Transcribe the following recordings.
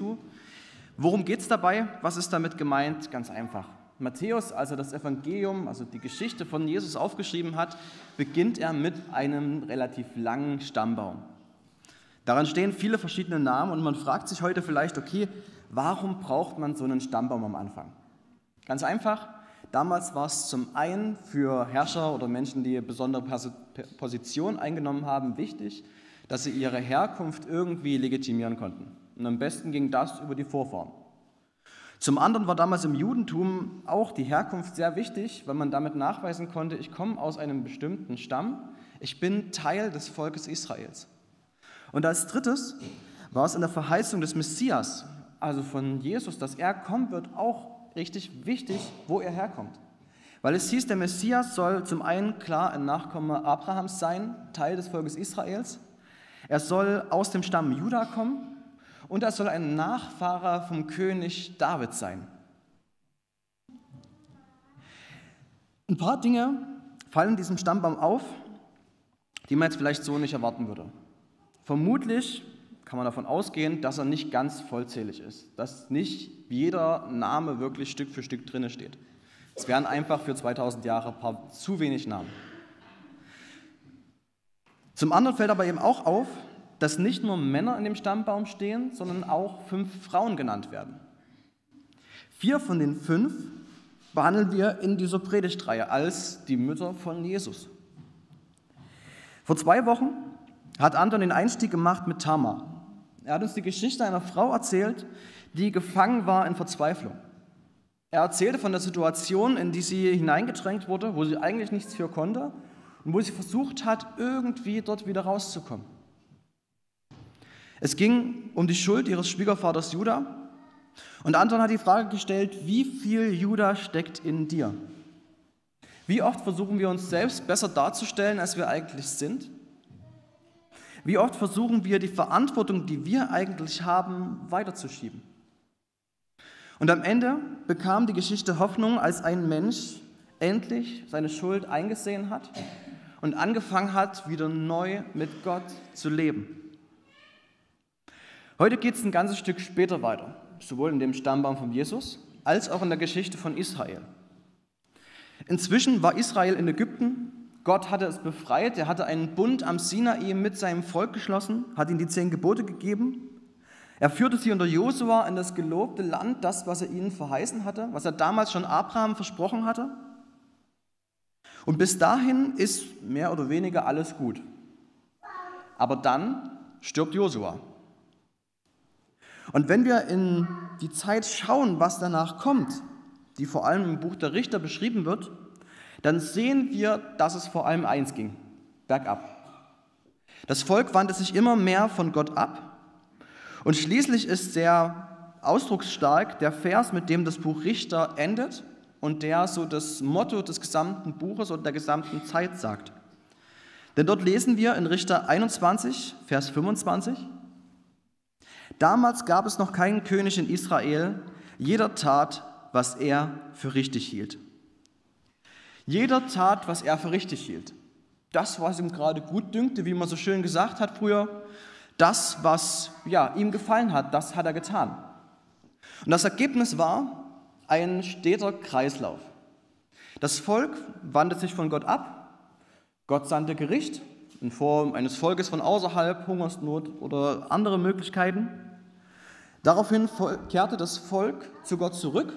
Jesu. Worum geht es dabei? Was ist damit gemeint? Ganz einfach. Matthäus, als er das Evangelium, also die Geschichte von Jesus aufgeschrieben hat, beginnt er mit einem relativ langen Stammbaum. Daran stehen viele verschiedene Namen und man fragt sich heute vielleicht, okay, warum braucht man so einen Stammbaum am Anfang? Ganz einfach, damals war es zum einen für Herrscher oder Menschen, die eine besondere Position eingenommen haben, wichtig, dass sie ihre Herkunft irgendwie legitimieren konnten. Und am besten ging das über die Vorfahren. Zum anderen war damals im Judentum auch die Herkunft sehr wichtig, weil man damit nachweisen konnte, ich komme aus einem bestimmten Stamm, ich bin Teil des Volkes Israels. Und als drittes war es in der Verheißung des Messias, also von Jesus, dass er kommen wird, auch richtig wichtig, wo er herkommt. Weil es hieß, der Messias soll zum einen klar ein Nachkomme Abrahams sein, Teil des Volkes Israels. Er soll aus dem Stamm Juda kommen und er soll ein Nachfahrer vom König David sein. Ein paar Dinge fallen diesem Stammbaum auf, die man jetzt vielleicht so nicht erwarten würde. Vermutlich kann man davon ausgehen, dass er nicht ganz vollzählig ist, dass nicht jeder Name wirklich Stück für Stück drinne steht. Es wären einfach für 2000 Jahre ein paar zu wenig Namen. Zum anderen fällt aber eben auch auf, dass nicht nur Männer in dem Stammbaum stehen, sondern auch fünf Frauen genannt werden. Vier von den fünf behandeln wir in dieser Predigtreihe als die Mütter von Jesus. Vor zwei Wochen hat Anton den Einstieg gemacht mit Tamar. Er hat uns die Geschichte einer Frau erzählt, die gefangen war in Verzweiflung. Er erzählte von der Situation, in die sie hineingedrängt wurde, wo sie eigentlich nichts für konnte und wo sie versucht hat, irgendwie dort wieder rauszukommen. Es ging um die Schuld ihres Schwiegervaters Judah. Und Anton hat die Frage gestellt, wie viel Judah steckt in dir? Wie oft versuchen wir uns selbst besser darzustellen, als wir eigentlich sind? Wie oft versuchen wir die Verantwortung, die wir eigentlich haben, weiterzuschieben? Und am Ende bekam die Geschichte Hoffnung, als ein Mensch endlich seine Schuld eingesehen hat und angefangen hat, wieder neu mit Gott zu leben. Heute geht es ein ganzes Stück später weiter, sowohl in dem Stammbaum von Jesus als auch in der Geschichte von Israel. Inzwischen war Israel in Ägypten, Gott hatte es befreit, er hatte einen Bund am Sinai mit seinem Volk geschlossen, hat ihnen die zehn Gebote gegeben. Er führte sie unter Josua in das gelobte Land, das, was er ihnen verheißen hatte, was er damals schon Abraham versprochen hatte. Und bis dahin ist mehr oder weniger alles gut. Aber dann stirbt Josua. Und wenn wir in die Zeit schauen, was danach kommt, die vor allem im Buch der Richter beschrieben wird, dann sehen wir, dass es vor allem eins ging, bergab. Das Volk wandte sich immer mehr von Gott ab und schließlich ist sehr ausdrucksstark der Vers, mit dem das Buch Richter endet und der so das Motto des gesamten Buches und der gesamten Zeit sagt. Denn dort lesen wir in Richter 21, Vers 25, Damals gab es noch keinen König in Israel, jeder tat, was er für richtig hielt. Jeder tat, was er für richtig hielt. Das, was ihm gerade gut dünkte, wie man so schön gesagt hat früher, das, was ja, ihm gefallen hat, das hat er getan. Und das Ergebnis war ein steter Kreislauf. Das Volk wandte sich von Gott ab, Gott sandte Gericht in Form eines Volkes von außerhalb, Hungersnot oder andere Möglichkeiten. Daraufhin kehrte das Volk zu Gott zurück.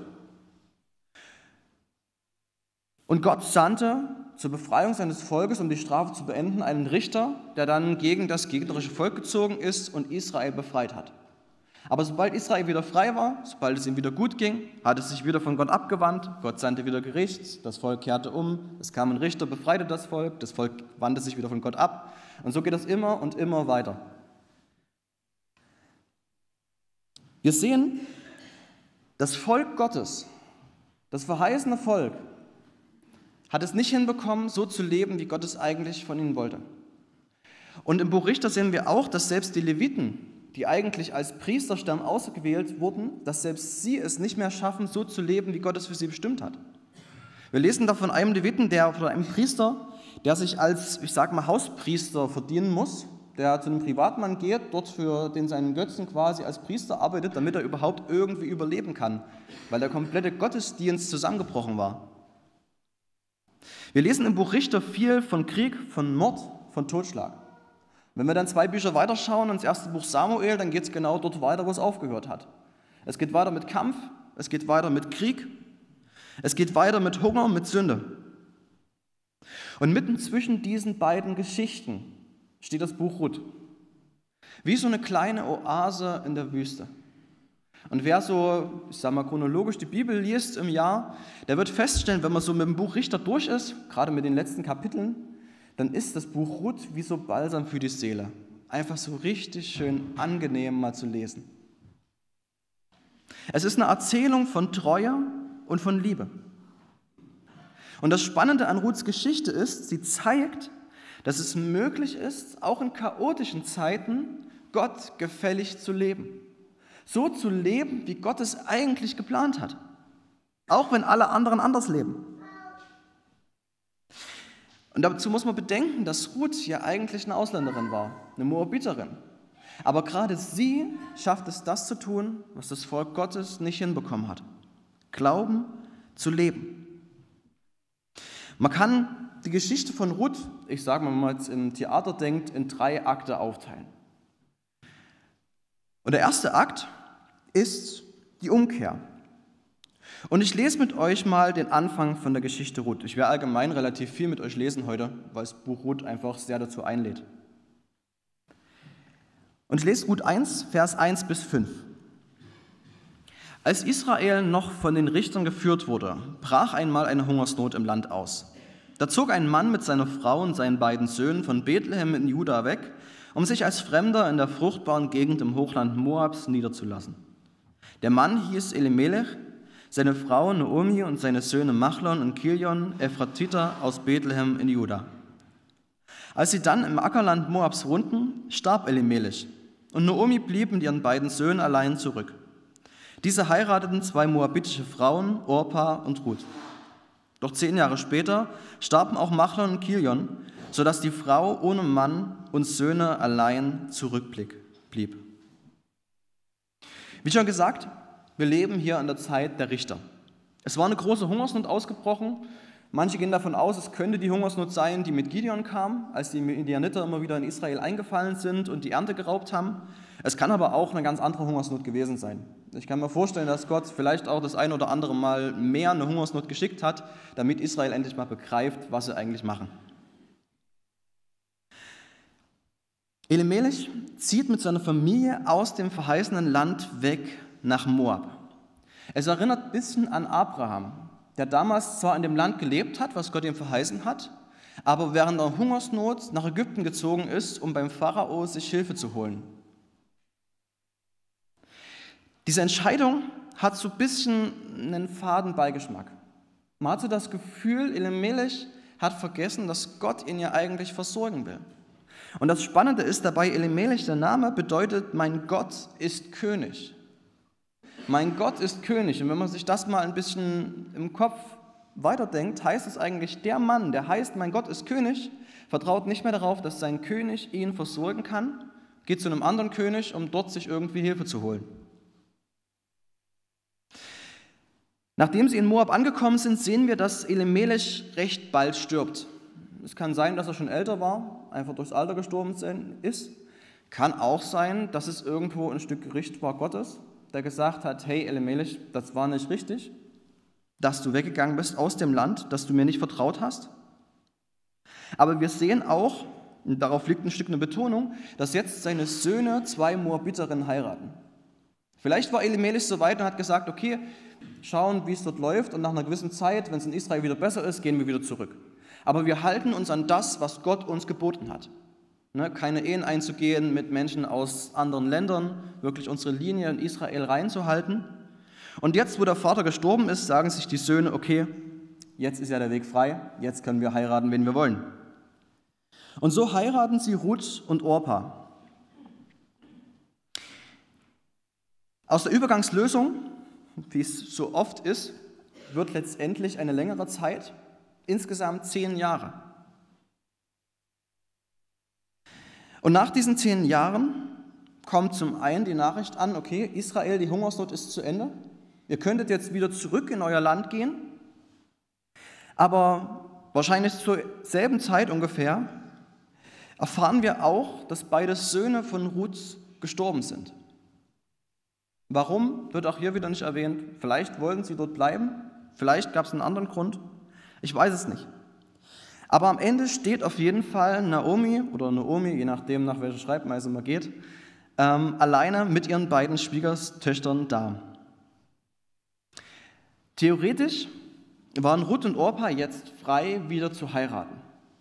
Und Gott sandte zur Befreiung seines Volkes, um die Strafe zu beenden, einen Richter, der dann gegen das gegnerische Volk gezogen ist und Israel befreit hat. Aber sobald Israel wieder frei war, sobald es ihm wieder gut ging, hat es sich wieder von Gott abgewandt, Gott sandte wieder Gericht, das Volk kehrte um, es kam ein Richter, befreite das Volk, das Volk wandte sich wieder von Gott ab. Und so geht es immer und immer weiter. Wir sehen, das Volk Gottes, das verheißene Volk, hat es nicht hinbekommen, so zu leben, wie Gott es eigentlich von ihnen wollte. Und im Buch Richter sehen wir auch, dass selbst die Leviten, die eigentlich als Priesterstamm ausgewählt wurden, dass selbst sie es nicht mehr schaffen, so zu leben, wie Gott es für sie bestimmt hat. Wir lesen da von einem Leviten, der, oder einem Priester, der sich als, ich sage mal, Hauspriester verdienen muss, der zu einem Privatmann geht, dort für den seinen Götzen quasi als Priester arbeitet, damit er überhaupt irgendwie überleben kann, weil der komplette Gottesdienst zusammengebrochen war. Wir lesen im Buch Richter viel von Krieg, von Mord, von Totschlag. Wenn wir dann zwei Bücher weiterschauen, ins erste Buch Samuel, dann geht es genau dort weiter, wo es aufgehört hat. Es geht weiter mit Kampf, es geht weiter mit Krieg, es geht weiter mit Hunger, mit Sünde. Und mitten zwischen diesen beiden Geschichten steht das Buch Ruth. Wie so eine kleine Oase in der Wüste. Und wer so, ich sag mal, chronologisch die Bibel liest im Jahr, der wird feststellen, wenn man so mit dem Buch Richter durch ist, gerade mit den letzten Kapiteln, dann ist das Buch Ruth wie so Balsam für die Seele. Einfach so richtig schön angenehm mal zu lesen. Es ist eine Erzählung von Treue und von Liebe. Und das Spannende an Ruths Geschichte ist, sie zeigt, dass es möglich ist, auch in chaotischen Zeiten Gott gefällig zu leben. So zu leben, wie Gott es eigentlich geplant hat. Auch wenn alle anderen anders leben. Und dazu muss man bedenken, dass Ruth ja eigentlich eine Ausländerin war, eine Moabiterin. Aber gerade sie schafft es, das zu tun, was das Volk Gottes nicht hinbekommen hat. Glauben zu leben. Man kann die Geschichte von Ruth, ich sage mal, wenn man jetzt im Theater denkt, in drei Akte aufteilen. Und der erste Akt ist die Umkehr. Und ich lese mit euch mal den Anfang von der Geschichte Ruth. Ich werde allgemein relativ viel mit euch lesen heute, weil das Buch Ruth einfach sehr dazu einlädt. Und ich lese Ruth 1, Vers 1 bis 5. Als Israel noch von den Richtern geführt wurde, brach einmal eine Hungersnot im Land aus. Da zog ein Mann mit seiner Frau und seinen beiden Söhnen von Bethlehem in Juda weg, um sich als Fremder in der fruchtbaren Gegend im Hochland Moabs niederzulassen. Der Mann hieß Elimelech, seine Frau Naomi und seine Söhne Machlon und Kilion, Ephratiter aus Bethlehem in Juda. Als sie dann im Ackerland Moabs wohnten, starb Elimelech, und Naomi blieb mit ihren beiden Söhnen allein zurück. Diese heirateten zwei moabitische Frauen, Orpa und Ruth. Doch zehn Jahre später starben auch Machlon und Kilion, sodass die Frau ohne Mann und Söhne allein zurückblieb. Wie schon gesagt, wir leben hier in der Zeit der Richter. Es war eine große Hungersnot ausgebrochen. Manche gehen davon aus, es könnte die Hungersnot sein, die mit Gideon kam, als die Indianiter immer wieder in Israel eingefallen sind und die Ernte geraubt haben. Es kann aber auch eine ganz andere Hungersnot gewesen sein. Ich kann mir vorstellen, dass Gott vielleicht auch das ein oder andere Mal mehr eine Hungersnot geschickt hat, damit Israel endlich mal begreift, was sie eigentlich machen. Elimelech zieht mit seiner Familie aus dem verheißenen Land weg nach Moab. Es erinnert ein bisschen an Abraham, der damals zwar in dem Land gelebt hat, was Gott ihm verheißen hat, aber während der Hungersnot nach Ägypten gezogen ist, um beim Pharao sich Hilfe zu holen. Diese Entscheidung hat so ein bisschen einen faden Beigeschmack. Man hatte das Gefühl, Elimelech hat vergessen, dass Gott ihn ja eigentlich versorgen will. Und das Spannende ist dabei, Elimelech, der Name bedeutet, mein Gott ist König. Mein Gott ist König. Und wenn man sich das mal ein bisschen im Kopf weiterdenkt, heißt es eigentlich, der Mann, der heißt, mein Gott ist König, vertraut nicht mehr darauf, dass sein König ihn versorgen kann, geht zu einem anderen König, um dort sich irgendwie Hilfe zu holen. Nachdem sie in Moab angekommen sind, sehen wir, dass Elimelech recht bald stirbt. Es kann sein, dass er schon älter war, einfach durchs Alter gestorben ist. Kann auch sein, dass es irgendwo ein Stück Gericht war Gottes, der gesagt hat, hey Elimelech, das war nicht richtig, dass du weggegangen bist aus dem Land, dass du mir nicht vertraut hast. Aber wir sehen auch, und darauf liegt ein Stück eine Betonung, dass jetzt seine Söhne zwei Moabiterinnen heiraten. Vielleicht war Elimelech so weit und hat gesagt, okay, schauen, wie es dort läuft und nach einer gewissen Zeit, wenn es in Israel wieder besser ist, gehen wir wieder zurück. Aber wir halten uns an das, was Gott uns geboten hat. Ne, keine Ehen einzugehen mit Menschen aus anderen Ländern, wirklich unsere Linie in Israel reinzuhalten. Und jetzt, wo der Vater gestorben ist, sagen sich die Söhne, okay, jetzt ist ja der Weg frei, jetzt können wir heiraten, wen wir wollen. Und so heiraten sie Ruth und Orpa. Aus der Übergangslösung wie es so oft ist, wird letztendlich eine längere Zeit, insgesamt zehn Jahre. Und nach diesen zehn Jahren kommt zum einen die Nachricht an, okay, Israel, die Hungersnot ist zu Ende. Ihr könntet jetzt wieder zurück in euer Land gehen. Aber wahrscheinlich zur selben Zeit ungefähr erfahren wir auch, dass beide Söhne von Ruth gestorben sind. Warum, wird auch hier wieder nicht erwähnt. Vielleicht wollten sie dort bleiben, vielleicht gab es einen anderen Grund. Ich weiß es nicht. Aber am Ende steht auf jeden Fall Naomi oder Naomi, je nachdem, nach welcher Schreibweise man geht, ähm, alleine mit ihren beiden Schwiegertöchtern da. Theoretisch waren Ruth und Orpa jetzt frei, wieder zu heiraten,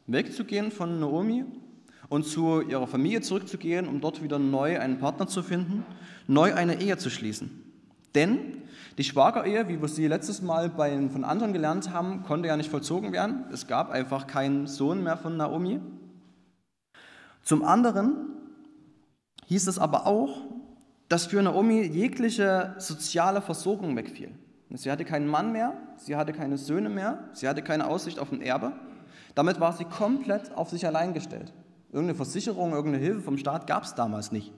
wegzugehen von Naomi und zu ihrer Familie zurückzugehen, um dort wieder neu einen Partner zu finden, neu eine Ehe zu schließen. Denn die Schwagerehe, wie wir sie letztes Mal bei, von anderen gelernt haben, konnte ja nicht vollzogen werden. Es gab einfach keinen Sohn mehr von Naomi. Zum anderen hieß es aber auch, dass für Naomi jegliche soziale Versorgung wegfiel. Sie hatte keinen Mann mehr, sie hatte keine Söhne mehr, sie hatte keine Aussicht auf ein Erbe. Damit war sie komplett auf sich allein gestellt. Irgendeine Versicherung, irgendeine Hilfe vom Staat gab es damals nicht.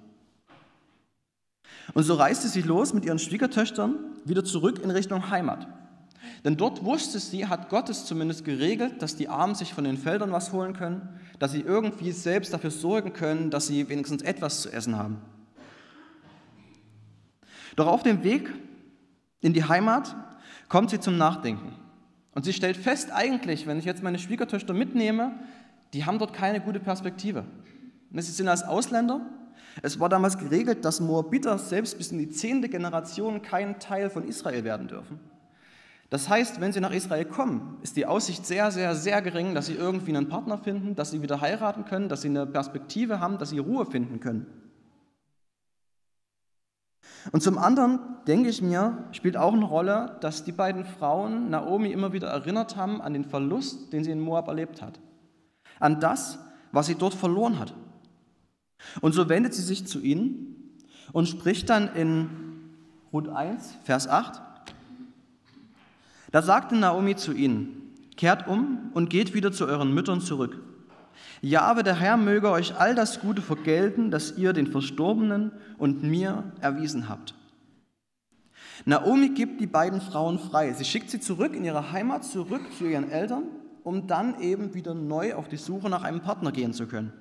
Und so reiste sie los mit ihren Schwiegertöchtern wieder zurück in Richtung Heimat. Denn dort wusste sie, hat Gott es zumindest geregelt, dass die Armen sich von den Feldern was holen können, dass sie irgendwie selbst dafür sorgen können, dass sie wenigstens etwas zu essen haben. Doch auf dem Weg in die Heimat kommt sie zum Nachdenken. Und sie stellt fest, eigentlich, wenn ich jetzt meine Schwiegertöchter mitnehme, die haben dort keine gute Perspektive. Sie sind als Ausländer es war damals geregelt, dass Moabiter selbst bis in die zehnte Generation kein Teil von Israel werden dürfen. Das heißt, wenn sie nach Israel kommen, ist die Aussicht sehr, sehr, sehr gering, dass sie irgendwie einen Partner finden, dass sie wieder heiraten können, dass sie eine Perspektive haben, dass sie Ruhe finden können. Und zum anderen, denke ich mir, spielt auch eine Rolle, dass die beiden Frauen Naomi immer wieder erinnert haben an den Verlust, den sie in Moab erlebt hat. An das, was sie dort verloren hat. Und so wendet sie sich zu ihnen und spricht dann in Ruth 1, Vers 8. Da sagte Naomi zu ihnen, kehrt um und geht wieder zu euren Müttern zurück. Ja, aber der Herr möge euch all das Gute vergelten, das ihr den Verstorbenen und mir erwiesen habt. Naomi gibt die beiden Frauen frei. Sie schickt sie zurück in ihre Heimat, zurück zu ihren Eltern, um dann eben wieder neu auf die Suche nach einem Partner gehen zu können.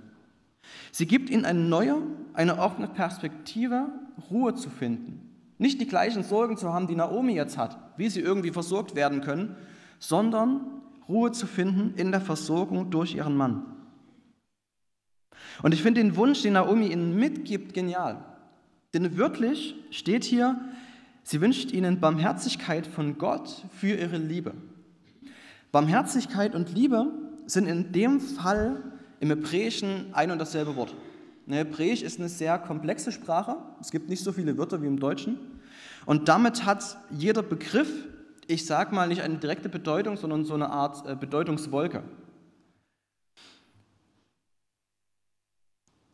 Sie gibt ihnen eine neue, eine offene Perspektive, Ruhe zu finden. Nicht die gleichen Sorgen zu haben, die Naomi jetzt hat, wie sie irgendwie versorgt werden können, sondern Ruhe zu finden in der Versorgung durch ihren Mann. Und ich finde den Wunsch, den Naomi ihnen mitgibt, genial. Denn wirklich steht hier, sie wünscht ihnen Barmherzigkeit von Gott für ihre Liebe. Barmherzigkeit und Liebe sind in dem Fall im Hebräischen ein und dasselbe Wort. Hebräisch ist eine sehr komplexe Sprache. Es gibt nicht so viele Wörter wie im Deutschen. Und damit hat jeder Begriff, ich sage mal, nicht eine direkte Bedeutung, sondern so eine Art äh, Bedeutungswolke.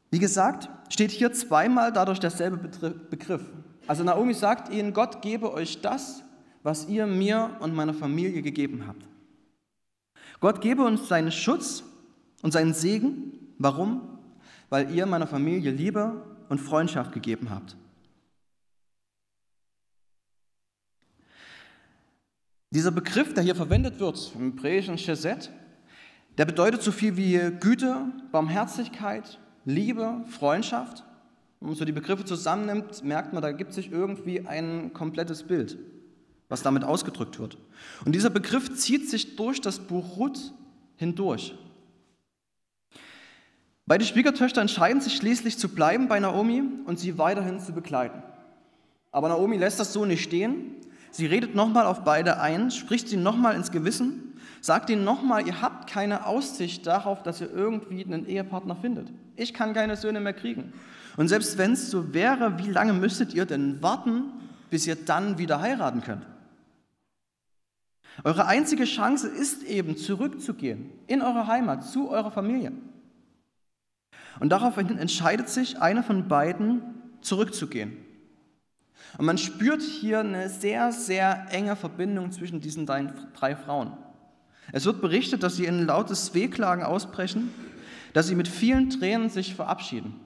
Wie gesagt, steht hier zweimal dadurch derselbe Begriff. Also Naomi sagt ihnen, Gott gebe euch das, was ihr mir und meiner Familie gegeben habt. Gott gebe uns seinen Schutz und seinen Segen. Warum? Weil ihr meiner Familie Liebe und Freundschaft gegeben habt. Dieser Begriff, der hier verwendet wird, im hebräischen Chesed, der bedeutet so viel wie Güte, Barmherzigkeit, Liebe, Freundschaft. Wenn man so die Begriffe zusammennimmt, merkt man, da gibt sich irgendwie ein komplettes Bild, was damit ausgedrückt wird. Und dieser Begriff zieht sich durch das Buch Ruth hindurch. Beide Schwiegertöchter entscheiden sich schließlich zu bleiben bei Naomi und sie weiterhin zu begleiten. Aber Naomi lässt das so nicht stehen. Sie redet nochmal auf beide ein, spricht sie nochmal ins Gewissen, sagt ihnen nochmal, ihr habt keine Aussicht darauf, dass ihr irgendwie einen Ehepartner findet. Ich kann keine Söhne mehr kriegen. Und selbst wenn es so wäre, wie lange müsstet ihr denn warten, bis ihr dann wieder heiraten könnt? Eure einzige Chance ist eben, zurückzugehen in eure Heimat, zu eurer Familie. Und daraufhin entscheidet sich einer von beiden, zurückzugehen. Und man spürt hier eine sehr, sehr enge Verbindung zwischen diesen drei Frauen. Es wird berichtet, dass sie in lautes Wehklagen ausbrechen, dass sie mit vielen Tränen sich verabschieden.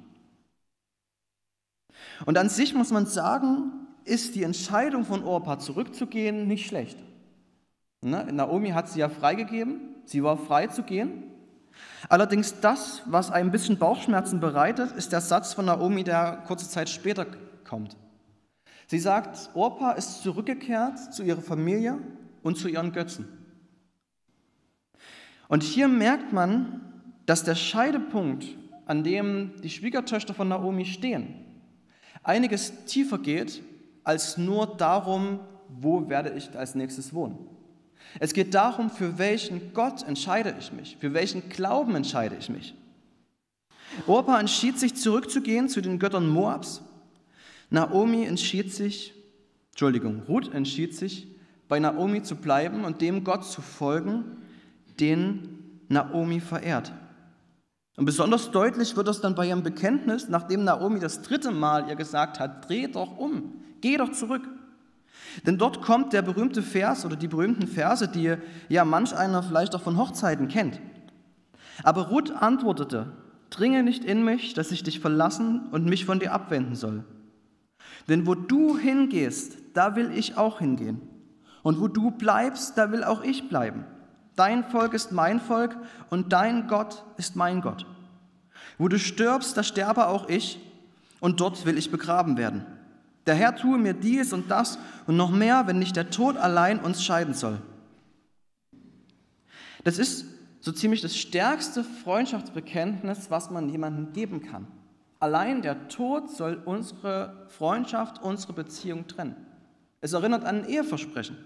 Und an sich muss man sagen, ist die Entscheidung von Orpa zurückzugehen nicht schlecht. Ne? Naomi hat sie ja freigegeben, sie war frei zu gehen. Allerdings das, was ein bisschen Bauchschmerzen bereitet, ist der Satz von Naomi, der kurze Zeit später kommt. Sie sagt, Orpa ist zurückgekehrt zu ihrer Familie und zu ihren Götzen. Und hier merkt man, dass der Scheidepunkt, an dem die Schwiegertöchter von Naomi stehen, einiges tiefer geht als nur darum, wo werde ich als nächstes wohnen. Es geht darum, für welchen Gott entscheide ich mich, für welchen Glauben entscheide ich mich. Orpa entschied sich zurückzugehen zu den Göttern Moabs. Naomi entschied sich, Entschuldigung, Ruth entschied sich, bei Naomi zu bleiben und dem Gott zu folgen, den Naomi verehrt. Und besonders deutlich wird das dann bei ihrem Bekenntnis, nachdem Naomi das dritte Mal ihr gesagt hat, dreh doch um, geh doch zurück. Denn dort kommt der berühmte Vers oder die berühmten Verse, die ja manch einer vielleicht auch von Hochzeiten kennt. Aber Ruth antwortete, dringe nicht in mich, dass ich dich verlassen und mich von dir abwenden soll. Denn wo du hingehst, da will ich auch hingehen. Und wo du bleibst, da will auch ich bleiben. Dein Volk ist mein Volk und dein Gott ist mein Gott. Wo du stirbst, da sterbe auch ich und dort will ich begraben werden. Der Herr tue mir dies und das und noch mehr, wenn nicht der Tod allein uns scheiden soll. Das ist so ziemlich das stärkste Freundschaftsbekenntnis, was man jemandem geben kann. Allein der Tod soll unsere Freundschaft, unsere Beziehung trennen. Es erinnert an ein Eheversprechen.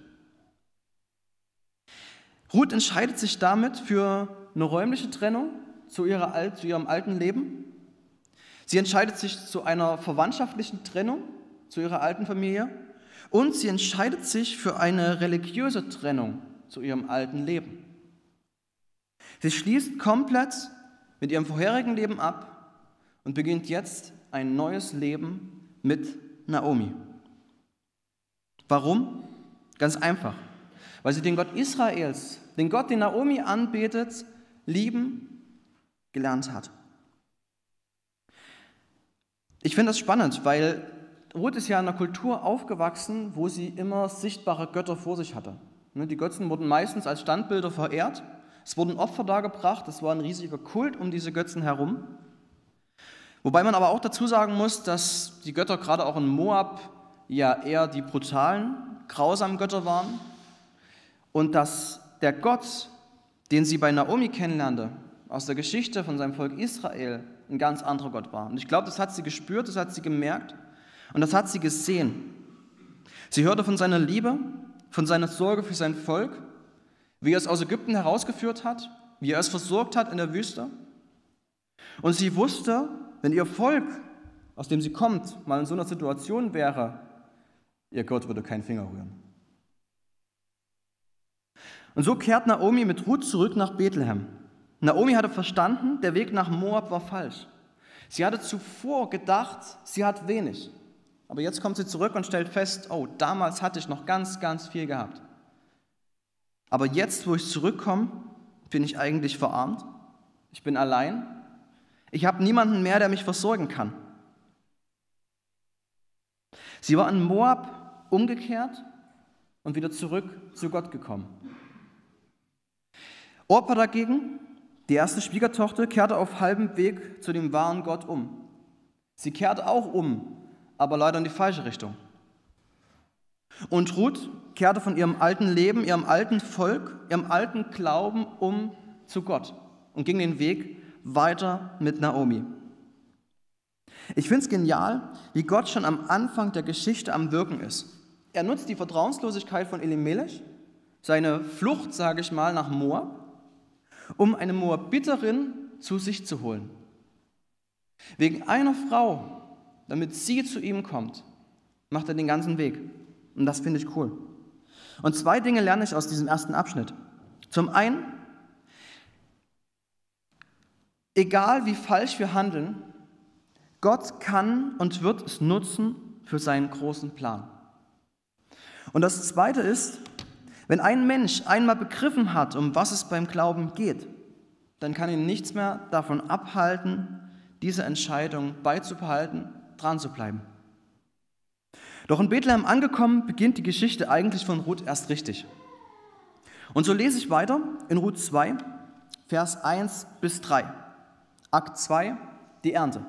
Ruth entscheidet sich damit für eine räumliche Trennung zu, ihrer, zu ihrem alten Leben. Sie entscheidet sich zu einer verwandtschaftlichen Trennung zu ihrer alten Familie und sie entscheidet sich für eine religiöse Trennung zu ihrem alten Leben. Sie schließt komplett mit ihrem vorherigen Leben ab und beginnt jetzt ein neues Leben mit Naomi. Warum? Ganz einfach, weil sie den Gott Israels, den Gott, den Naomi anbetet, lieben gelernt hat. Ich finde das spannend, weil Ruth ist ja in einer Kultur aufgewachsen, wo sie immer sichtbare Götter vor sich hatte. Ne, die Götzen wurden meistens als Standbilder verehrt. Es wurden Opfer dargebracht. Es war ein riesiger Kult um diese Götzen herum. Wobei man aber auch dazu sagen muss, dass die Götter gerade auch in Moab ja eher die brutalen, grausamen Götter waren und dass der Gott, den sie bei Naomi kennenlernte, aus der Geschichte von seinem Volk Israel, ein ganz anderer Gott war. Und ich glaube, das hat sie gespürt, das hat sie gemerkt. Und das hat sie gesehen. Sie hörte von seiner Liebe, von seiner Sorge für sein Volk, wie er es aus Ägypten herausgeführt hat, wie er es versorgt hat in der Wüste. Und sie wusste, wenn ihr Volk, aus dem sie kommt, mal in so einer Situation wäre, ihr Gott würde keinen Finger rühren. Und so kehrt Naomi mit Ruth zurück nach Bethlehem. Naomi hatte verstanden, der Weg nach Moab war falsch. Sie hatte zuvor gedacht, sie hat wenig. Aber jetzt kommt sie zurück und stellt fest, oh, damals hatte ich noch ganz, ganz viel gehabt. Aber jetzt, wo ich zurückkomme, bin ich eigentlich verarmt. Ich bin allein. Ich habe niemanden mehr, der mich versorgen kann. Sie war in Moab umgekehrt und wieder zurück zu Gott gekommen. Orpa dagegen, die erste Schwiegertochter, kehrte auf halbem Weg zu dem wahren Gott um. Sie kehrte auch um aber leider in die falsche Richtung. Und Ruth kehrte von ihrem alten Leben, ihrem alten Volk, ihrem alten Glauben um zu Gott und ging den Weg weiter mit Naomi. Ich finde es genial, wie Gott schon am Anfang der Geschichte am Wirken ist. Er nutzt die Vertrauenslosigkeit von Elimelech, seine Flucht, sage ich mal, nach Moab, um eine Moabiterin zu sich zu holen. Wegen einer Frau damit sie zu ihm kommt, macht er den ganzen Weg. Und das finde ich cool. Und zwei Dinge lerne ich aus diesem ersten Abschnitt. Zum einen, egal wie falsch wir handeln, Gott kann und wird es nutzen für seinen großen Plan. Und das Zweite ist, wenn ein Mensch einmal begriffen hat, um was es beim Glauben geht, dann kann ihn nichts mehr davon abhalten, diese Entscheidung beizubehalten, dran zu bleiben. Doch in Bethlehem angekommen, beginnt die Geschichte eigentlich von Ruth erst richtig. Und so lese ich weiter in Ruth 2, Vers 1 bis 3. Akt 2, die Ernte.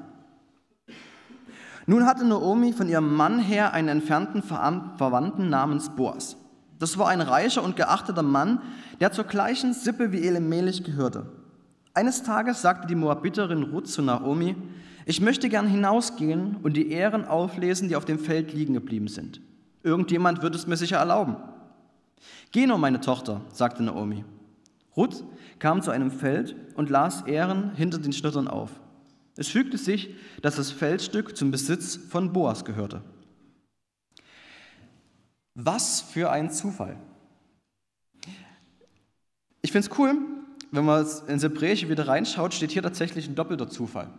Nun hatte Naomi von ihrem Mann her einen entfernten Verwandten namens Boas. Das war ein reicher und geachteter Mann, der zur gleichen Sippe wie Elimelech gehörte. Eines Tages sagte die Moabiterin Ruth zu Naomi, ich möchte gern hinausgehen und die Ähren auflesen, die auf dem Feld liegen geblieben sind. Irgendjemand wird es mir sicher erlauben. Geh nur, meine Tochter, sagte Naomi. Ruth kam zu einem Feld und las Ähren hinter den Schnittern auf. Es fügte sich, dass das Feldstück zum Besitz von Boas gehörte. Was für ein Zufall. Ich finde es cool, wenn man ins Hebräische wieder reinschaut, steht hier tatsächlich ein doppelter Zufall.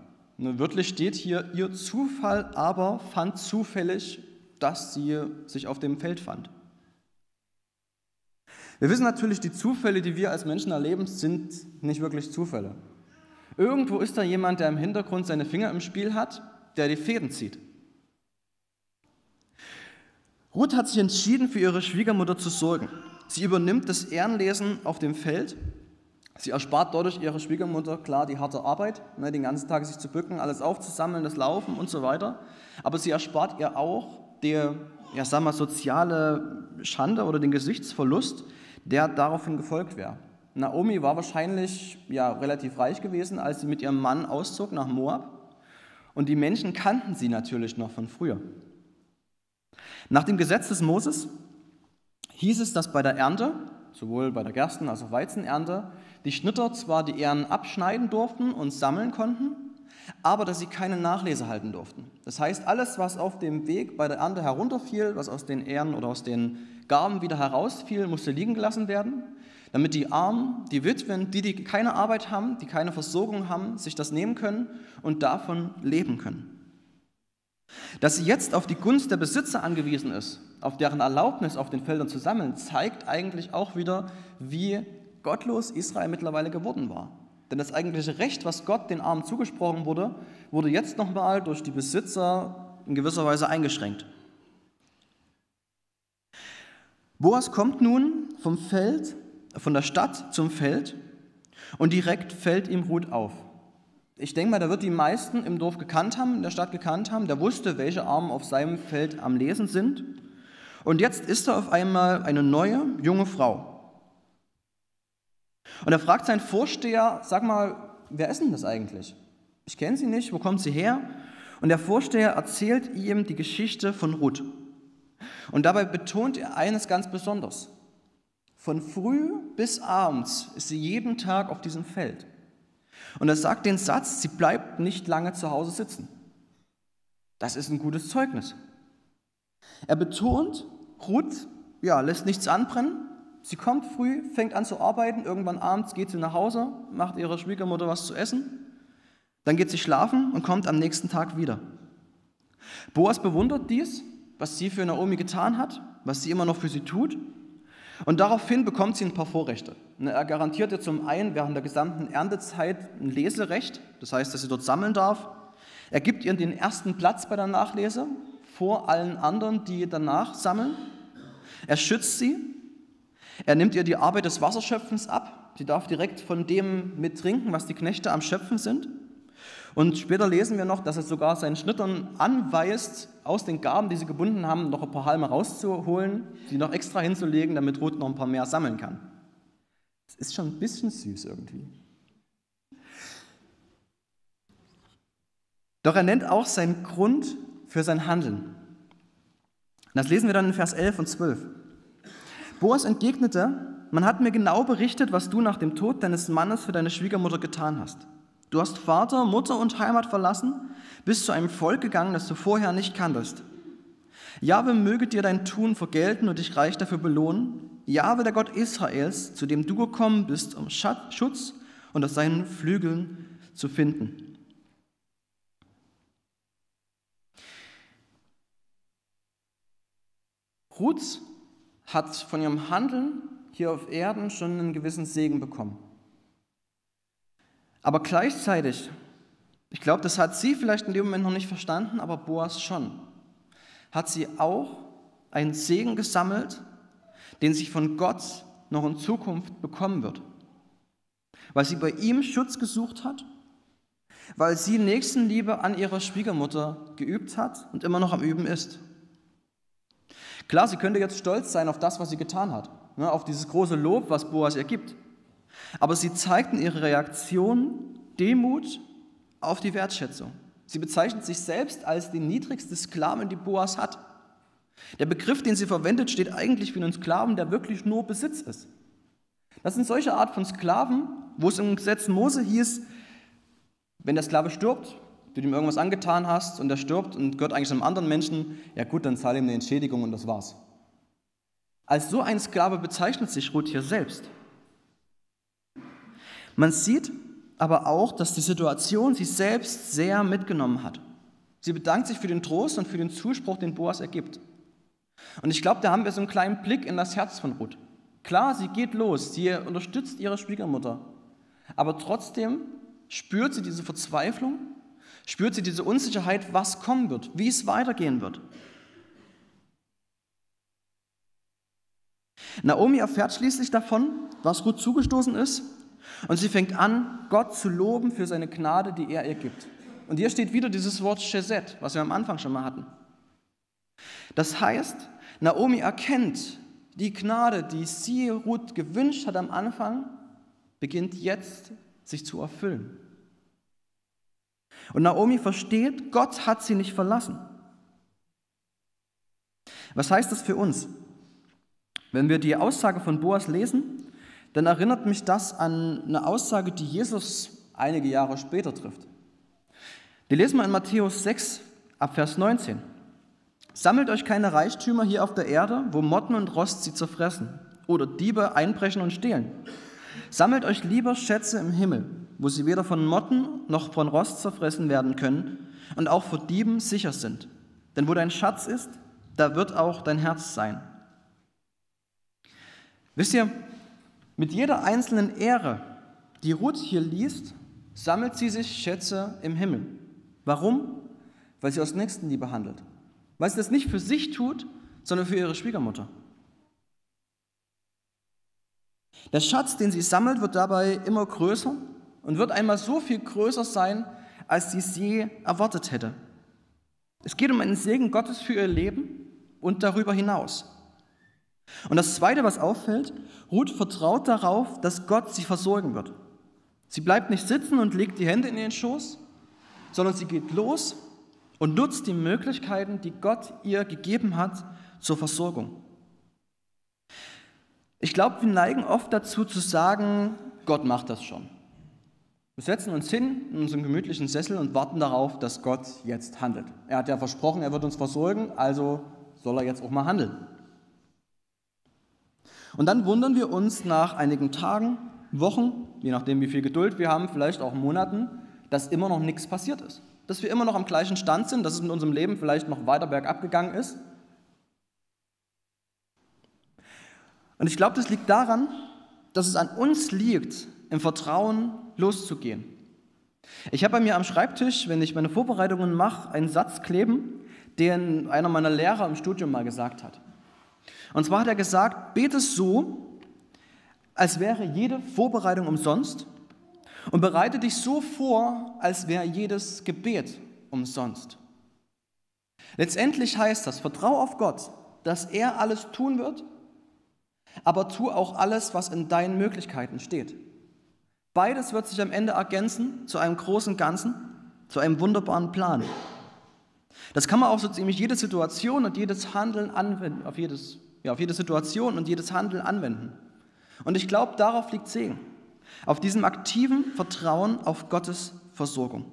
Wörtlich steht hier, ihr Zufall aber fand zufällig, dass sie sich auf dem Feld fand. Wir wissen natürlich, die Zufälle, die wir als Menschen erleben, sind nicht wirklich Zufälle. Irgendwo ist da jemand, der im Hintergrund seine Finger im Spiel hat, der die Fäden zieht. Ruth hat sich entschieden, für ihre Schwiegermutter zu sorgen. Sie übernimmt das Ehrenlesen auf dem Feld. Sie erspart dadurch ihrer Schwiegermutter klar die harte Arbeit, ne, den ganzen Tag sich zu bücken, alles aufzusammeln, das Laufen und so weiter. Aber sie erspart ihr auch die ja, sagen wir, soziale Schande oder den Gesichtsverlust, der daraufhin gefolgt wäre. Naomi war wahrscheinlich ja, relativ reich gewesen, als sie mit ihrem Mann auszog nach Moab. Und die Menschen kannten sie natürlich noch von früher. Nach dem Gesetz des Moses hieß es, dass bei der Ernte, sowohl bei der Gersten- als auch Weizenernte, die Schnitter zwar die Ähren abschneiden durften und sammeln konnten, aber dass sie keine Nachlese halten durften. Das heißt, alles, was auf dem Weg bei der Ernte herunterfiel, was aus den Ähren oder aus den Gaben wieder herausfiel, musste liegen gelassen werden, damit die Armen, die Witwen, die, die keine Arbeit haben, die keine Versorgung haben, sich das nehmen können und davon leben können. Dass sie jetzt auf die Gunst der Besitzer angewiesen ist, auf deren Erlaubnis auf den Feldern zu sammeln, zeigt eigentlich auch wieder, wie gottlos Israel mittlerweile geworden war. Denn das eigentliche Recht, was Gott den Armen zugesprochen wurde, wurde jetzt nochmal durch die Besitzer in gewisser Weise eingeschränkt. Boas kommt nun vom Feld, von der Stadt zum Feld und direkt fällt ihm Ruth auf. Ich denke mal, da wird die meisten im Dorf gekannt haben, in der Stadt gekannt haben. Der wusste, welche Armen auf seinem Feld am Lesen sind. Und jetzt ist er auf einmal eine neue, junge Frau. Und er fragt seinen Vorsteher, sag mal, wer ist denn das eigentlich? Ich kenne sie nicht, wo kommt sie her? Und der Vorsteher erzählt ihm die Geschichte von Ruth. Und dabei betont er eines ganz besonders. Von früh bis abends ist sie jeden Tag auf diesem Feld. Und er sagt den Satz, sie bleibt nicht lange zu Hause sitzen. Das ist ein gutes Zeugnis. Er betont, Ruth ja, lässt nichts anbrennen. Sie kommt früh, fängt an zu arbeiten, irgendwann abends geht sie nach Hause, macht ihrer Schwiegermutter was zu essen, dann geht sie schlafen und kommt am nächsten Tag wieder. Boas bewundert dies was sie für Naomi getan hat, was sie immer noch für sie tut. Und daraufhin bekommt sie ein paar Vorrechte. Ne, er garantiert ihr zum einen während der gesamten Erntezeit ein Leserecht, das heißt, dass sie dort sammeln darf. Er gibt ihr den ersten Platz bei der Nachlese vor allen anderen, die danach sammeln. Er schützt sie. Er nimmt ihr die Arbeit des Wasserschöpfens ab. Sie darf direkt von dem mittrinken, was die Knechte am Schöpfen sind. Und später lesen wir noch, dass er sogar seinen Schnittern anweist, aus den Gaben, die sie gebunden haben, noch ein paar Halme rauszuholen, sie noch extra hinzulegen, damit Ruth noch ein paar mehr sammeln kann. Das ist schon ein bisschen süß irgendwie. Doch er nennt auch seinen Grund für sein Handeln. Das lesen wir dann in Vers 11 und 12. Boas entgegnete, man hat mir genau berichtet, was du nach dem Tod deines Mannes für deine Schwiegermutter getan hast. Du hast Vater, Mutter und Heimat verlassen, bist zu einem Volk gegangen, das du vorher nicht kanntest. Jahwe möge dir dein Tun vergelten und dich reich dafür belohnen. Jahwe, der Gott Israels, zu dem du gekommen bist, um Schutz unter seinen Flügeln zu finden. Ruth hat von ihrem Handeln hier auf Erden schon einen gewissen Segen bekommen. Aber gleichzeitig, ich glaube, das hat sie vielleicht in dem Moment noch nicht verstanden, aber Boas schon, hat sie auch einen Segen gesammelt, den sie von Gott noch in Zukunft bekommen wird. Weil sie bei ihm Schutz gesucht hat, weil sie Nächstenliebe an ihrer Schwiegermutter geübt hat und immer noch am Üben ist. Klar, sie könnte jetzt stolz sein auf das, was sie getan hat, ne, auf dieses große Lob, was Boas ihr gibt. Aber sie zeigt in ihrer Reaktion Demut auf die Wertschätzung. Sie bezeichnet sich selbst als die niedrigste Sklavin, die Boas hat. Der Begriff, den sie verwendet, steht eigentlich für einen Sklaven, der wirklich nur Besitz ist. Das sind solche Art von Sklaven, wo es im Gesetz Mose hieß, wenn der Sklave stirbt, du ihm irgendwas angetan hast und er stirbt und gehört eigentlich einem anderen Menschen, ja gut, dann zahle ihm eine Entschädigung und das war's. Als so ein Sklave bezeichnet sich Ruth hier selbst. Man sieht aber auch, dass die Situation sie selbst sehr mitgenommen hat. Sie bedankt sich für den Trost und für den Zuspruch, den Boas ergibt. Und ich glaube, da haben wir so einen kleinen Blick in das Herz von Ruth. Klar, sie geht los, sie unterstützt ihre Schwiegermutter, aber trotzdem spürt sie diese Verzweiflung, spürt sie diese Unsicherheit, was kommen wird, wie es weitergehen wird. Naomi erfährt schließlich davon, was Ruth zugestoßen ist, und sie fängt an, Gott zu loben für seine Gnade, die er ihr gibt. Und hier steht wieder dieses Wort Chesed, was wir am Anfang schon mal hatten. Das heißt, Naomi erkennt, die Gnade, die sie Ruth gewünscht hat am Anfang, beginnt jetzt sich zu erfüllen. Und Naomi versteht, Gott hat sie nicht verlassen. Was heißt das für uns? Wenn wir die Aussage von Boas lesen, dann erinnert mich das an eine Aussage, die Jesus einige Jahre später trifft. Die lesen wir in Matthäus 6 ab Vers 19. Sammelt euch keine Reichtümer hier auf der Erde, wo Motten und Rost sie zerfressen oder Diebe einbrechen und stehlen. Sammelt euch lieber Schätze im Himmel, wo sie weder von Motten noch von Rost zerfressen werden können und auch vor Dieben sicher sind. Denn wo dein Schatz ist, da wird auch dein Herz sein. Wisst ihr, mit jeder einzelnen Ehre, die Ruth hier liest, sammelt sie sich Schätze im Himmel. Warum? Weil sie aus Nächstenliebe handelt. Weil sie das nicht für sich tut, sondern für ihre Schwiegermutter. Der Schatz, den sie sammelt, wird dabei immer größer und wird einmal so viel größer sein, als sie es je erwartet hätte. Es geht um einen Segen Gottes für ihr Leben und darüber hinaus. Und das Zweite, was auffällt, Ruth vertraut darauf, dass Gott sie versorgen wird. Sie bleibt nicht sitzen und legt die Hände in ihren Schoß, sondern sie geht los und nutzt die Möglichkeiten, die Gott ihr gegeben hat, zur Versorgung. Ich glaube, wir neigen oft dazu zu sagen, Gott macht das schon. Wir setzen uns hin in unseren gemütlichen Sessel und warten darauf, dass Gott jetzt handelt. Er hat ja versprochen, er wird uns versorgen, also soll er jetzt auch mal handeln. Und dann wundern wir uns nach einigen Tagen, Wochen, je nachdem wie viel Geduld wir haben, vielleicht auch Monaten, dass immer noch nichts passiert ist. Dass wir immer noch am gleichen Stand sind, dass es in unserem Leben vielleicht noch weiter bergab gegangen ist Und ich glaube, das liegt daran, dass es an uns liegt, im Vertrauen loszugehen. Ich habe bei mir am Schreibtisch, wenn ich meine Vorbereitungen mache, einen Satz kleben, den einer meiner Lehrer im Studium mal gesagt hat. Und zwar hat er gesagt, bete so, als wäre jede Vorbereitung umsonst und bereite dich so vor, als wäre jedes Gebet umsonst. Letztendlich heißt das, vertraue auf Gott, dass er alles tun wird aber tu auch alles, was in deinen Möglichkeiten steht. Beides wird sich am Ende ergänzen zu einem großen Ganzen, zu einem wunderbaren Plan. Das kann man auch so ziemlich jede Situation und jedes Handeln anwenden, auf, jedes, ja, auf jede Situation und jedes Handeln anwenden. Und ich glaube, darauf liegt Segen. Auf diesem aktiven Vertrauen auf Gottes Versorgung.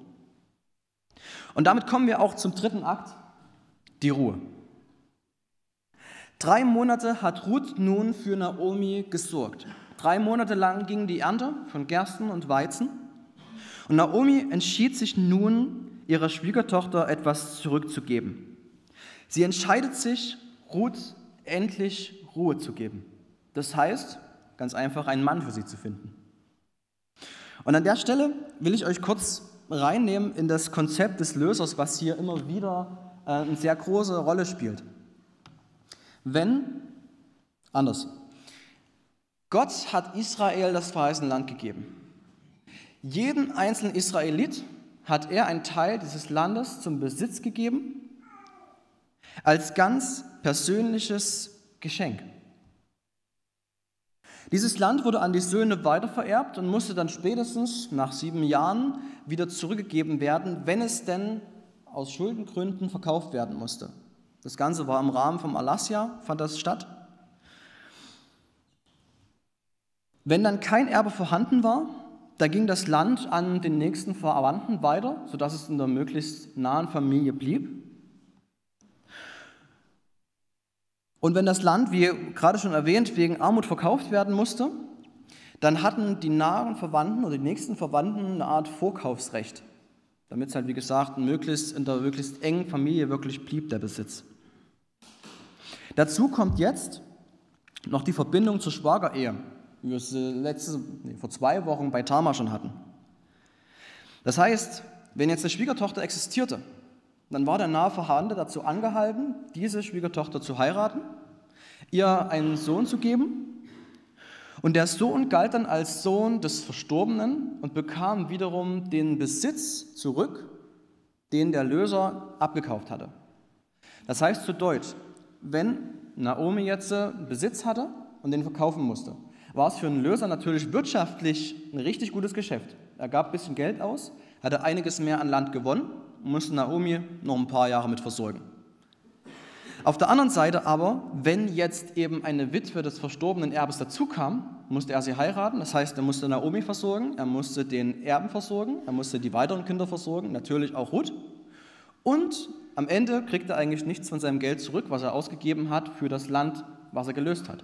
Und damit kommen wir auch zum dritten Akt, die Ruhe. Drei Monate hat Ruth nun für Naomi gesorgt. Drei Monate lang ging die Ernte von Gersten und Weizen. Und Naomi entschied sich nun, ihrer Schwiegertochter etwas zurückzugeben. Sie entscheidet sich, Ruth endlich Ruhe zu geben. Das heißt, ganz einfach, einen Mann für sie zu finden. Und an der Stelle will ich euch kurz reinnehmen in das Konzept des Lösers, was hier immer wieder äh, eine sehr große Rolle spielt. Wenn, anders, Gott hat Israel das verheißene Land gegeben. Jeden einzelnen Israelit hat er einen Teil dieses Landes zum Besitz gegeben, als ganz persönliches Geschenk. Dieses Land wurde an die Söhne weitervererbt und musste dann spätestens nach sieben Jahren wieder zurückgegeben werden, wenn es denn aus Schuldengründen verkauft werden musste. Das Ganze war im Rahmen vom Alassia, fand das statt. Wenn dann kein Erbe vorhanden war, da ging das Land an den nächsten Verwandten weiter, sodass es in der möglichst nahen Familie blieb. Und wenn das Land, wie gerade schon erwähnt, wegen Armut verkauft werden musste, dann hatten die nahen Verwandten oder die nächsten Verwandten eine Art Vorkaufsrecht, damit es halt, wie gesagt, möglichst in der möglichst engen Familie wirklich blieb, der Besitz. Dazu kommt jetzt noch die Verbindung zur Schwagerehe, wie wir es letzte, nee, vor zwei Wochen bei Tama schon hatten. Das heißt, wenn jetzt eine Schwiegertochter existierte, dann war der nahe Verwandte dazu angehalten, diese Schwiegertochter zu heiraten, ihr einen Sohn zu geben. Und der Sohn galt dann als Sohn des Verstorbenen und bekam wiederum den Besitz zurück, den der Löser abgekauft hatte. Das heißt zu Deutsch, wenn Naomi jetzt Besitz hatte und den verkaufen musste, war es für einen Löser natürlich wirtschaftlich ein richtig gutes Geschäft. Er gab ein bisschen Geld aus, hatte einiges mehr an Land gewonnen und musste Naomi noch ein paar Jahre mit versorgen. Auf der anderen Seite aber, wenn jetzt eben eine Witwe des verstorbenen Erbes dazukam, musste er sie heiraten. Das heißt, er musste Naomi versorgen, er musste den Erben versorgen, er musste die weiteren Kinder versorgen, natürlich auch Ruth. Und am Ende kriegt er eigentlich nichts von seinem Geld zurück, was er ausgegeben hat für das Land, was er gelöst hat.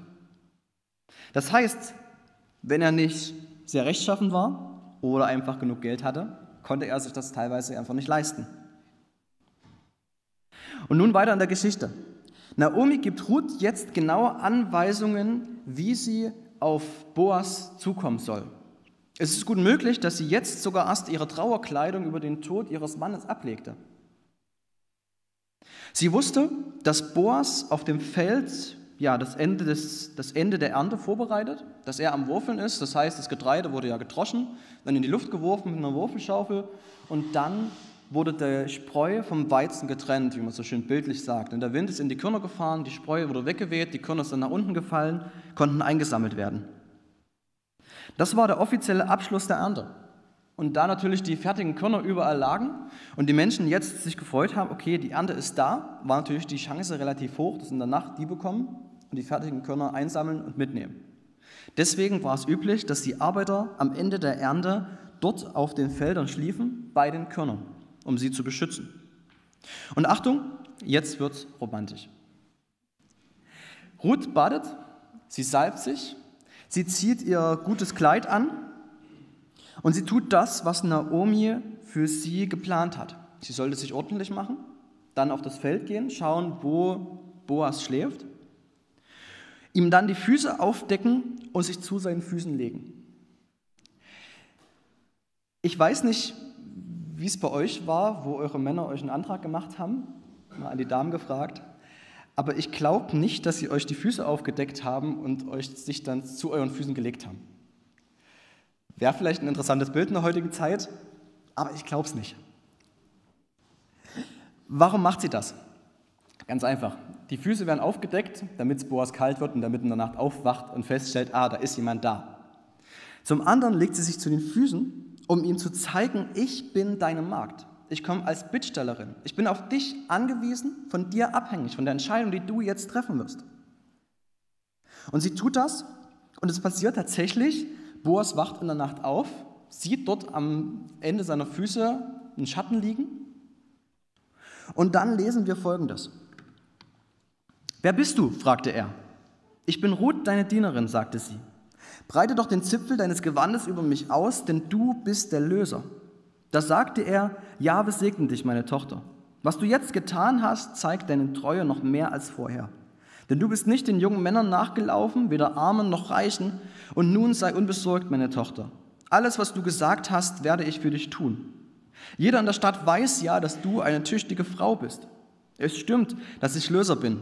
Das heißt, wenn er nicht sehr rechtschaffen war oder einfach genug Geld hatte, konnte er sich das teilweise einfach nicht leisten. Und nun weiter in der Geschichte. Naomi gibt Ruth jetzt genaue Anweisungen, wie sie auf Boas zukommen soll. Es ist gut möglich, dass sie jetzt sogar erst ihre Trauerkleidung über den Tod ihres Mannes ablegte. Sie wusste, dass Boas auf dem Feld ja, das, Ende des, das Ende der Ernte vorbereitet, dass er am Wurfeln ist. Das heißt, das Getreide wurde ja gedroschen, dann in die Luft geworfen mit einer Wurfelschaufel und dann wurde der Spreu vom Weizen getrennt, wie man so schön bildlich sagt. Und der Wind ist in die Körner gefahren, die Spreu wurde weggeweht, die Körner sind nach unten gefallen, konnten eingesammelt werden. Das war der offizielle Abschluss der Ernte. Und da natürlich die fertigen Körner überall lagen und die Menschen jetzt sich gefreut haben, okay, die Ernte ist da, war natürlich die Chance relativ hoch, dass in der Nacht die bekommen und die fertigen Körner einsammeln und mitnehmen. Deswegen war es üblich, dass die Arbeiter am Ende der Ernte dort auf den Feldern schliefen, bei den Körnern, um sie zu beschützen. Und Achtung, jetzt wird romantisch. Ruth badet, sie salbt sich, sie zieht ihr gutes Kleid an und sie tut das, was Naomi für sie geplant hat. Sie sollte sich ordentlich machen, dann auf das Feld gehen, schauen, wo Boas schläft, ihm dann die Füße aufdecken und sich zu seinen Füßen legen. Ich weiß nicht, wie es bei euch war, wo eure Männer euch einen Antrag gemacht haben, mal an die Damen gefragt, aber ich glaube nicht, dass sie euch die Füße aufgedeckt haben und euch sich dann zu euren Füßen gelegt haben. Wäre vielleicht ein interessantes Bild in der heutigen Zeit, aber ich glaube es nicht. Warum macht sie das? Ganz einfach. Die Füße werden aufgedeckt, damit es Boas kalt wird und damit in der Nacht aufwacht und feststellt, ah, da ist jemand da. Zum anderen legt sie sich zu den Füßen, um ihm zu zeigen, ich bin deine Magd. Ich komme als Bittstellerin. Ich bin auf dich angewiesen, von dir abhängig, von der Entscheidung, die du jetzt treffen wirst. Und sie tut das und es passiert tatsächlich, Boas wacht in der Nacht auf, sieht dort am Ende seiner Füße einen Schatten liegen. Und dann lesen wir folgendes. Wer bist du? fragte er. Ich bin Ruth, deine Dienerin, sagte sie. Breite doch den Zipfel deines Gewandes über mich aus, denn du bist der Löser. Da sagte er, ja, segne dich, meine Tochter. Was du jetzt getan hast, zeigt deine Treue noch mehr als vorher. Denn du bist nicht den jungen Männern nachgelaufen, weder Armen noch Reichen, und nun sei unbesorgt, meine Tochter. Alles, was du gesagt hast, werde ich für dich tun. Jeder in der Stadt weiß ja, dass du eine tüchtige Frau bist. Es stimmt, dass ich Löser bin.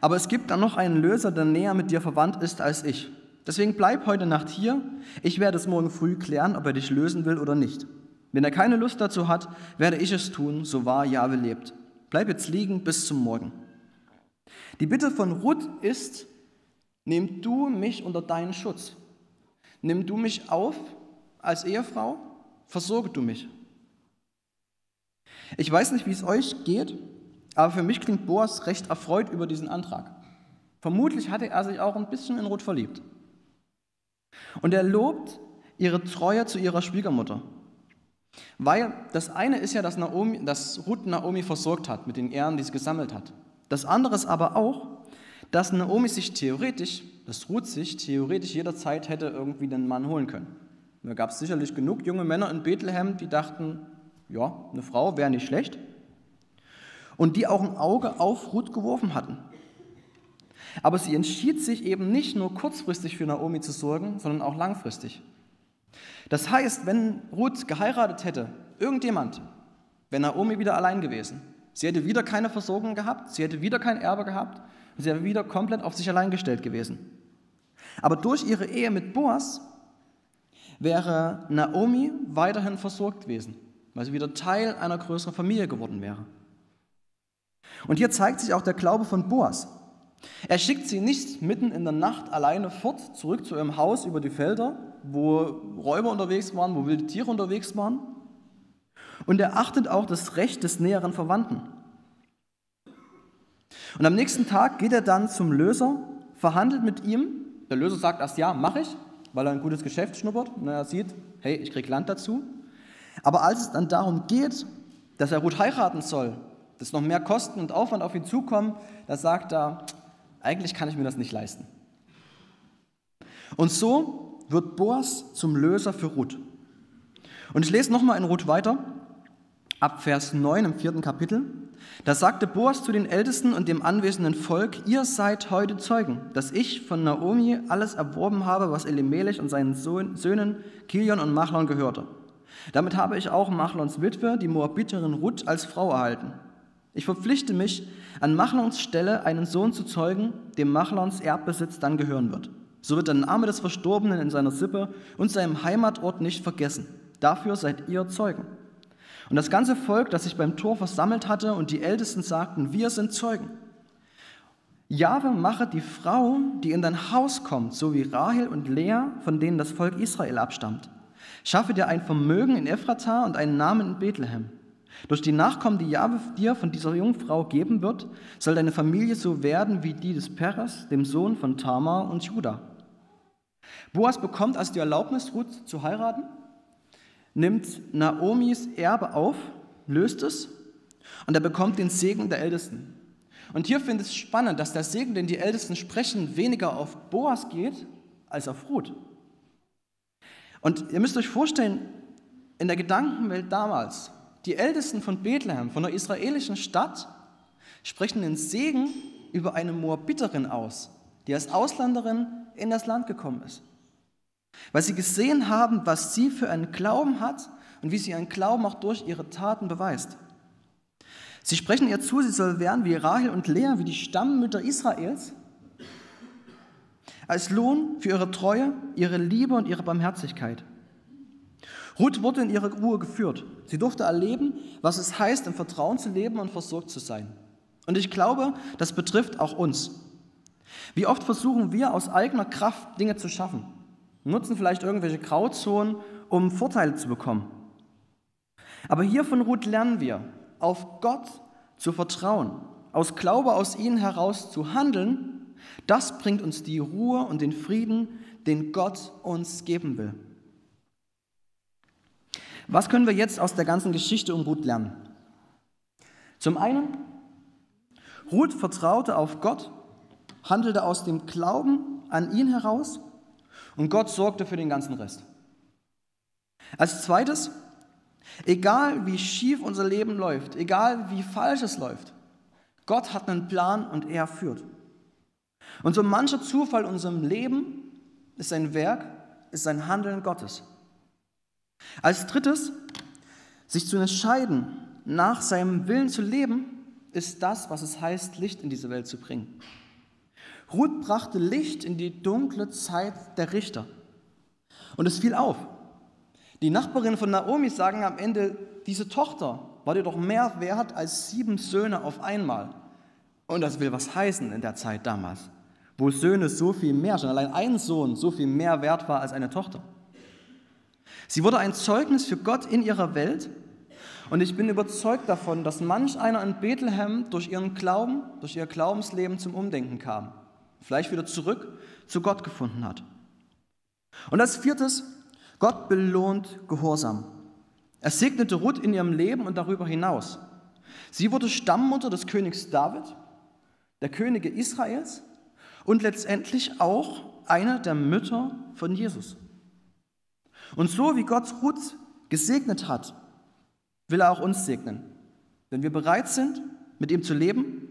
Aber es gibt dann noch einen Löser, der näher mit dir verwandt ist als ich. Deswegen bleib heute Nacht hier. Ich werde es morgen früh klären, ob er dich lösen will oder nicht. Wenn er keine Lust dazu hat, werde ich es tun, so wahr Jahwe lebt. Bleib jetzt liegen bis zum Morgen. Die Bitte von Ruth ist, nimm du mich unter deinen Schutz. Nimm du mich auf als Ehefrau, versorge du mich. Ich weiß nicht, wie es euch geht, aber für mich klingt Boas recht erfreut über diesen Antrag. Vermutlich hatte er sich auch ein bisschen in Ruth verliebt. Und er lobt ihre Treue zu ihrer Schwiegermutter. Weil das eine ist ja, dass, Naomi, dass Ruth Naomi versorgt hat mit den Ehren, die sie gesammelt hat. Das andere ist aber auch, dass Naomi sich theoretisch, dass Ruth sich theoretisch jederzeit hätte irgendwie den Mann holen können. Da gab es sicherlich genug junge Männer in Bethlehem, die dachten, ja, eine Frau wäre nicht schlecht. Und die auch ein Auge auf Ruth geworfen hatten. Aber sie entschied sich eben nicht nur kurzfristig für Naomi zu sorgen, sondern auch langfristig. Das heißt, wenn Ruth geheiratet hätte, irgendjemand, wäre Naomi wieder allein gewesen. Sie hätte wieder keine Versorgung gehabt, sie hätte wieder kein Erbe gehabt und sie wäre wieder komplett auf sich allein gestellt gewesen. Aber durch ihre Ehe mit Boas wäre Naomi weiterhin versorgt gewesen, weil sie wieder Teil einer größeren Familie geworden wäre. Und hier zeigt sich auch der Glaube von Boas. Er schickt sie nicht mitten in der Nacht alleine fort, zurück zu ihrem Haus über die Felder, wo Räuber unterwegs waren, wo wilde Tiere unterwegs waren. Und er achtet auch das Recht des näheren Verwandten. Und am nächsten Tag geht er dann zum Löser, verhandelt mit ihm. Der Löser sagt erst ja, mache ich, weil er ein gutes Geschäft schnuppert und er sieht, hey, ich kriege Land dazu. Aber als es dann darum geht, dass er Ruth heiraten soll, dass noch mehr Kosten und Aufwand auf ihn zukommen, da sagt er, eigentlich kann ich mir das nicht leisten. Und so wird Boas zum Löser für Ruth. Und ich lese nochmal in Ruth weiter, ab Vers 9 im vierten Kapitel. Da sagte Boas zu den Ältesten und dem anwesenden Volk, ihr seid heute Zeugen, dass ich von Naomi alles erworben habe, was Elimelech und seinen Söhnen Kilion und Machlon gehörte. Damit habe ich auch Machlons Witwe, die Moabiterin Ruth, als Frau erhalten. Ich verpflichte mich, an Machlons Stelle einen Sohn zu zeugen, dem Machlons Erbbesitz dann gehören wird. So wird der Name des Verstorbenen in seiner Sippe und seinem Heimatort nicht vergessen. Dafür seid ihr Zeugen. Und das ganze Volk, das sich beim Tor versammelt hatte, und die Ältesten sagten, wir sind Zeugen. Jahwe mache die Frau, die in dein Haus kommt, so wie Rahel und Lea, von denen das Volk Israel abstammt. Schaffe dir ein Vermögen in Ephrata und einen Namen in Bethlehem. Durch die Nachkommen, die Jahwe dir von dieser Jungfrau geben wird, soll deine Familie so werden wie die des Peres, dem Sohn von Tamar und Judah. Boas bekommt also die Erlaubnis, Ruth zu heiraten, nimmt Naomis Erbe auf, löst es und er bekommt den Segen der Ältesten. Und hier finde ich es spannend, dass der Segen, den die Ältesten sprechen, weniger auf Boas geht als auf Ruth. Und ihr müsst euch vorstellen, in der Gedankenwelt damals die Ältesten von Bethlehem, von der israelischen Stadt, sprechen den Segen über eine Moabiterin aus, die als Ausländerin in das Land gekommen ist. Weil sie gesehen haben, was sie für einen Glauben hat und wie sie ihren Glauben auch durch ihre Taten beweist. Sie sprechen ihr zu, sie soll werden wie Rahel und Lea, wie die Stammmütter Israels, als Lohn für ihre Treue, ihre Liebe und ihre Barmherzigkeit. Ruth wurde in ihre Ruhe geführt. Sie durfte erleben, was es heißt, im Vertrauen zu leben und versorgt zu sein. Und ich glaube, das betrifft auch uns. Wie oft versuchen wir aus eigener Kraft Dinge zu schaffen, nutzen vielleicht irgendwelche Grauzonen, um Vorteile zu bekommen. Aber hier von Ruth lernen wir, auf Gott zu vertrauen, aus Glaube aus ihnen heraus zu handeln, das bringt uns die Ruhe und den Frieden, den Gott uns geben will. Was können wir jetzt aus der ganzen Geschichte um Ruth lernen? Zum einen, Ruth vertraute auf Gott, handelte aus dem Glauben an ihn heraus und Gott sorgte für den ganzen Rest. Als zweites, egal wie schief unser Leben läuft, egal wie falsch es läuft, Gott hat einen Plan und er führt. Und so mancher Zufall in unserem Leben ist ein Werk, ist ein Handeln Gottes. Als drittes, sich zu entscheiden, nach seinem Willen zu leben, ist das, was es heißt, Licht in diese Welt zu bringen. Ruth brachte Licht in die dunkle Zeit der Richter. Und es fiel auf. Die Nachbarinnen von Naomi sagen am Ende, diese Tochter war dir doch mehr wert als sieben Söhne auf einmal. Und das will was heißen in der Zeit damals, wo Söhne so viel mehr, schon allein ein Sohn so viel mehr wert war als eine Tochter. Sie wurde ein Zeugnis für Gott in ihrer Welt und ich bin überzeugt davon, dass manch einer in Bethlehem durch ihren Glauben, durch ihr Glaubensleben zum Umdenken kam, vielleicht wieder zurück zu Gott gefunden hat. Und als viertes, Gott belohnt Gehorsam. Er segnete Ruth in ihrem Leben und darüber hinaus. Sie wurde Stammmutter des Königs David, der Könige Israels und letztendlich auch eine der Mütter von Jesus. Und so wie Gott Ruth gesegnet hat, will er auch uns segnen. Wenn wir bereit sind, mit ihm zu leben,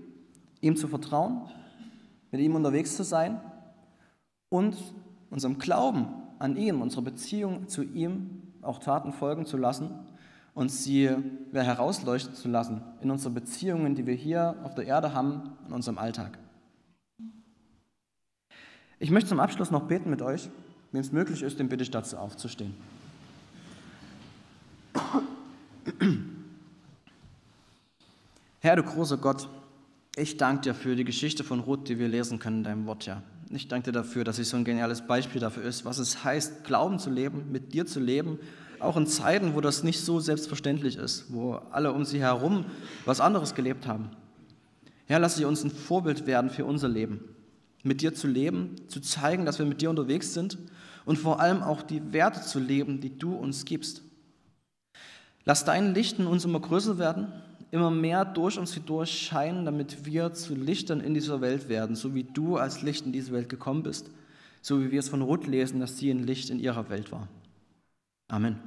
ihm zu vertrauen, mit ihm unterwegs zu sein und unserem Glauben an ihn, unserer Beziehung zu ihm auch Taten folgen zu lassen und sie herausleuchten zu lassen in unsere Beziehungen, die wir hier auf der Erde haben, in unserem Alltag. Ich möchte zum Abschluss noch beten mit euch. Wenn es möglich ist, dann bitte ich dazu aufzustehen. Herr, du großer Gott, ich danke dir für die Geschichte von Ruth, die wir lesen können in deinem Wort, ja. Ich danke dir dafür, dass sie so ein geniales Beispiel dafür ist, was es heißt, Glauben zu leben, mit dir zu leben, auch in Zeiten, wo das nicht so selbstverständlich ist, wo alle um sie herum was anderes gelebt haben. Herr, lass sie uns ein Vorbild werden für unser Leben, mit dir zu leben, zu zeigen, dass wir mit dir unterwegs sind und vor allem auch die Werte zu leben, die du uns gibst. Lass dein Licht in uns immer größer werden, immer mehr durch uns hindurch scheinen, damit wir zu Lichtern in dieser Welt werden, so wie du als Licht in diese Welt gekommen bist, so wie wir es von Ruth lesen, dass sie ein Licht in ihrer Welt war. Amen.